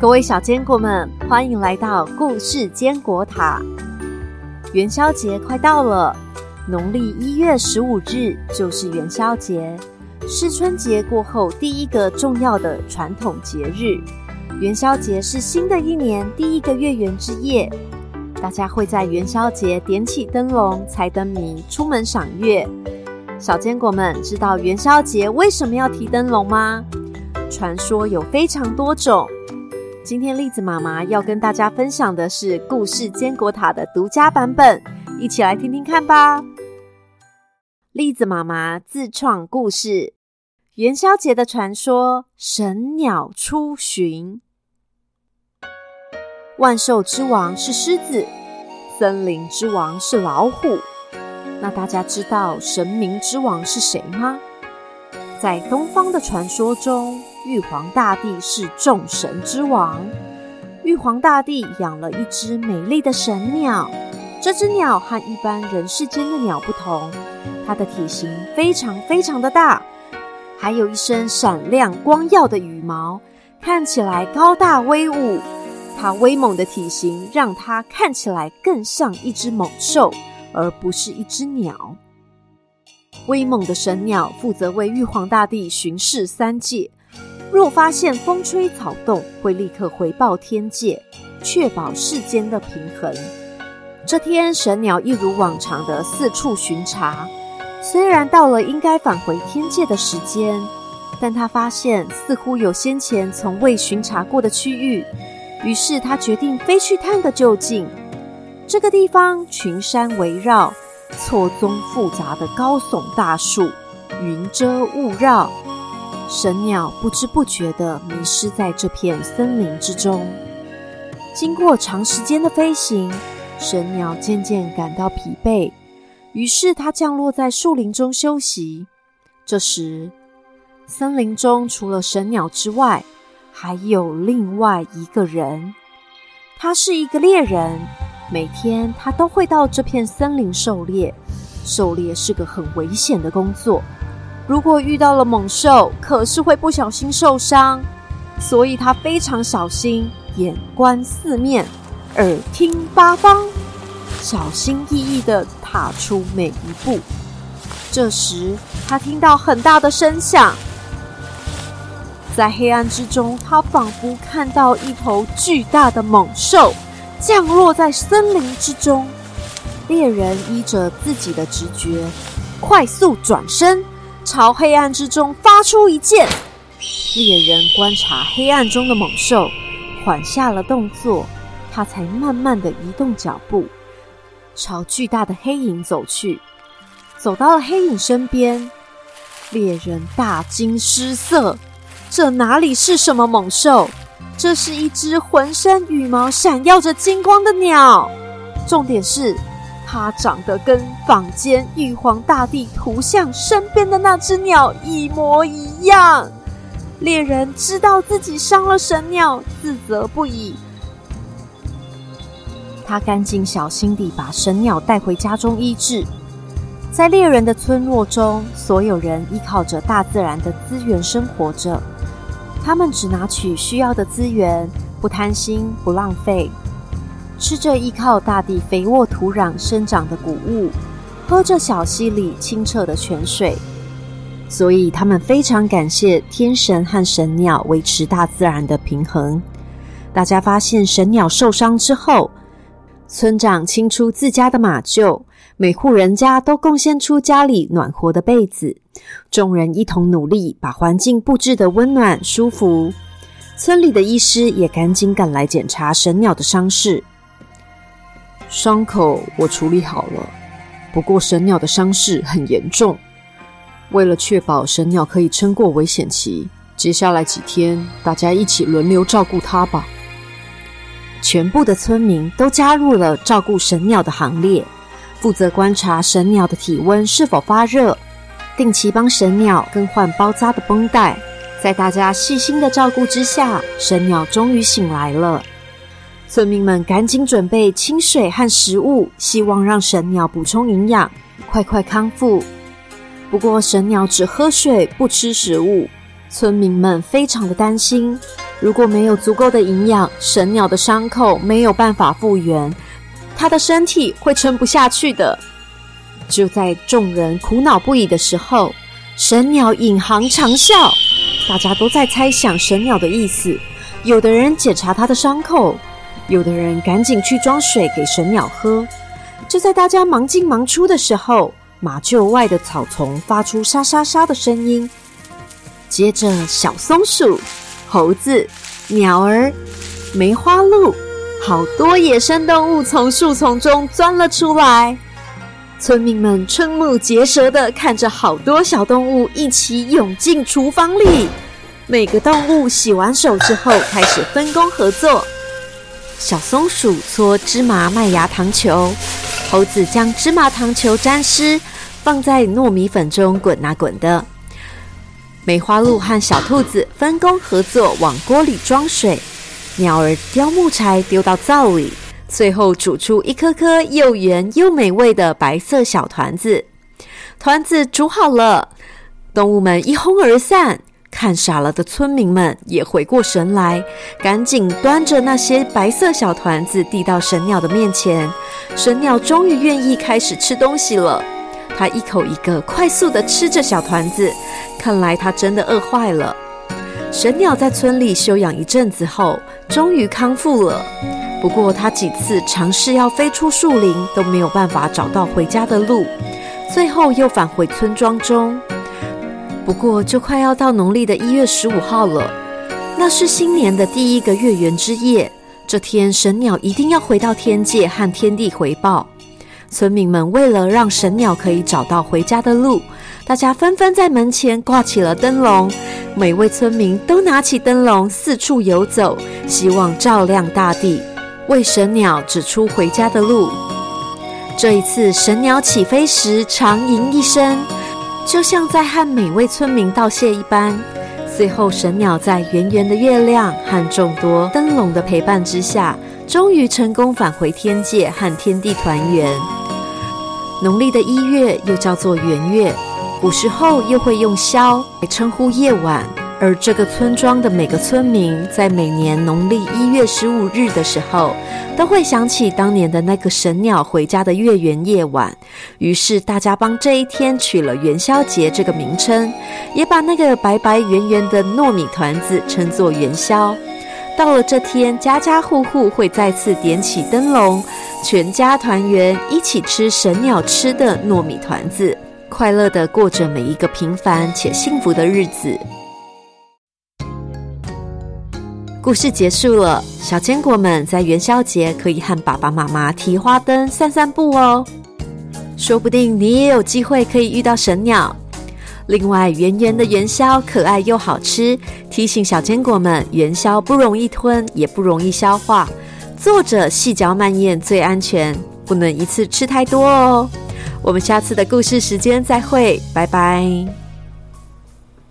各位小坚果们，欢迎来到故事坚果塔。元宵节快到了，农历一月十五日就是元宵节，是春节过后第一个重要的传统节日。元宵节是新的一年第一个月圆之夜，大家会在元宵节点起灯笼、猜灯谜、出门赏月。小坚果们知道元宵节为什么要提灯笼吗？传说有非常多种。今天栗子妈妈要跟大家分享的是故事坚果塔的独家版本，一起来听听看吧。栗子妈妈自创故事：元宵节的传说，神鸟出巡。万兽之王是狮子，森林之王是老虎。那大家知道神明之王是谁吗？在东方的传说中。玉皇大帝是众神之王。玉皇大帝养了一只美丽的神鸟，这只鸟和一般人世间的鸟不同，它的体型非常非常的大，还有一身闪亮光耀的羽毛，看起来高大威武。它威猛的体型让它看起来更像一只猛兽，而不是一只鸟。威猛的神鸟负责为玉皇大帝巡视三界。若发现风吹草动，会立刻回报天界，确保世间的平衡。这天，神鸟一如往常的四处巡查。虽然到了应该返回天界的时间，但他发现似乎有先前从未巡查过的区域，于是他决定飞去探个究竟。这个地方群山围绕，错综复杂的高耸大树，云遮雾绕。神鸟不知不觉地迷失在这片森林之中。经过长时间的飞行，神鸟渐渐感到疲惫，于是它降落在树林中休息。这时，森林中除了神鸟之外，还有另外一个人。他是一个猎人，每天他都会到这片森林狩猎。狩猎是个很危险的工作。如果遇到了猛兽，可是会不小心受伤，所以他非常小心，眼观四面，耳听八方，小心翼翼的踏出每一步。这时，他听到很大的声响，在黑暗之中，他仿佛看到一头巨大的猛兽降落在森林之中。猎人依着自己的直觉，快速转身。朝黑暗之中发出一剑，猎人观察黑暗中的猛兽，缓下了动作，他才慢慢的移动脚步，朝巨大的黑影走去。走到了黑影身边，猎人大惊失色，这哪里是什么猛兽？这是一只浑身羽毛闪耀着金光的鸟，重点是。它长得跟坊间玉皇大帝图像身边的那只鸟一模一样。猎人知道自己伤了神鸟，自责不已。他赶紧小心地把神鸟带回家中医治。在猎人的村落中，所有人依靠着大自然的资源生活着。他们只拿取需要的资源，不贪心，不浪费。吃着依靠大地肥沃土壤生长的谷物，喝着小溪里清澈的泉水，所以他们非常感谢天神和神鸟维持大自然的平衡。大家发现神鸟受伤之后，村长清出自家的马厩，每户人家都贡献出家里暖和的被子，众人一同努力把环境布置得温暖舒服。村里的医师也赶紧赶来检查神鸟的伤势。伤口我处理好了，不过神鸟的伤势很严重。为了确保神鸟可以撑过危险期，接下来几天大家一起轮流照顾它吧。全部的村民都加入了照顾神鸟的行列，负责观察神鸟的体温是否发热，定期帮神鸟更换包扎的绷带。在大家细心的照顾之下，神鸟终于醒来了。村民们赶紧准备清水和食物，希望让神鸟补充营养，快快康复。不过，神鸟只喝水不吃食物，村民们非常的担心，如果没有足够的营养，神鸟的伤口没有办法复原，它的身体会撑不下去的。就在众人苦恼不已的时候，神鸟引吭长啸，大家都在猜想神鸟的意思。有的人检查它的伤口，有的人赶紧去装水给神鸟喝。就在大家忙进忙出的时候，马厩外的草丛发出沙沙沙的声音。接着，小松鼠、猴子、鸟儿、梅花鹿，好多野生动物从树丛中钻了出来。村民们瞠目结舌的看着好多小动物一起涌进厨房里。每个动物洗完手之后，开始分工合作。小松鼠搓芝麻麦芽糖球，猴子将芝麻糖球沾湿，放在糯米粉中滚啊滚的。梅花鹿和小兔子分工合作，往锅里装水。鸟儿叼木柴丢到灶里，最后煮出一颗颗又圆又美味的白色小团子。团子煮好了，动物们一哄而散。看傻了的村民们也回过神来，赶紧端着那些白色小团子递到神鸟的面前。神鸟终于愿意开始吃东西了，它一口一个快速的吃着小团子，看来它真的饿坏了。神鸟在村里休养一阵子后，终于康复了。不过，它几次尝试要飞出树林，都没有办法找到回家的路，最后又返回村庄中。不过，就快要到农历的一月十五号了，那是新年的第一个月圆之夜。这天，神鸟一定要回到天界和天地回报。村民们为了让神鸟可以找到回家的路，大家纷纷在门前挂起了灯笼。每位村民都拿起灯笼四处游走，希望照亮大地，为神鸟指出回家的路。这一次，神鸟起飞时长吟一声。就像在和每位村民道谢一般，最后神鸟在圆圆的月亮和众多灯笼的陪伴之下，终于成功返回天界和天地团圆。农历的一月又叫做圆月，古时候又会用宵来称呼夜晚。而这个村庄的每个村民，在每年农历一月十五日的时候，都会想起当年的那个神鸟回家的月圆夜晚。于是大家帮这一天取了元宵节这个名称，也把那个白白圆圆的糯米团子称作元宵。到了这天，家家户户会再次点起灯笼，全家团圆，一起吃神鸟吃的糯米团子，快乐的过着每一个平凡且幸福的日子。故事结束了，小坚果们在元宵节可以和爸爸妈妈提花灯、散散步哦。说不定你也有机会可以遇到神鸟。另外，圆圆的元宵可爱又好吃，提醒小坚果们，元宵不容易吞，也不容易消化，坐着细嚼慢咽最安全，不能一次吃太多哦。我们下次的故事时间再会，拜拜。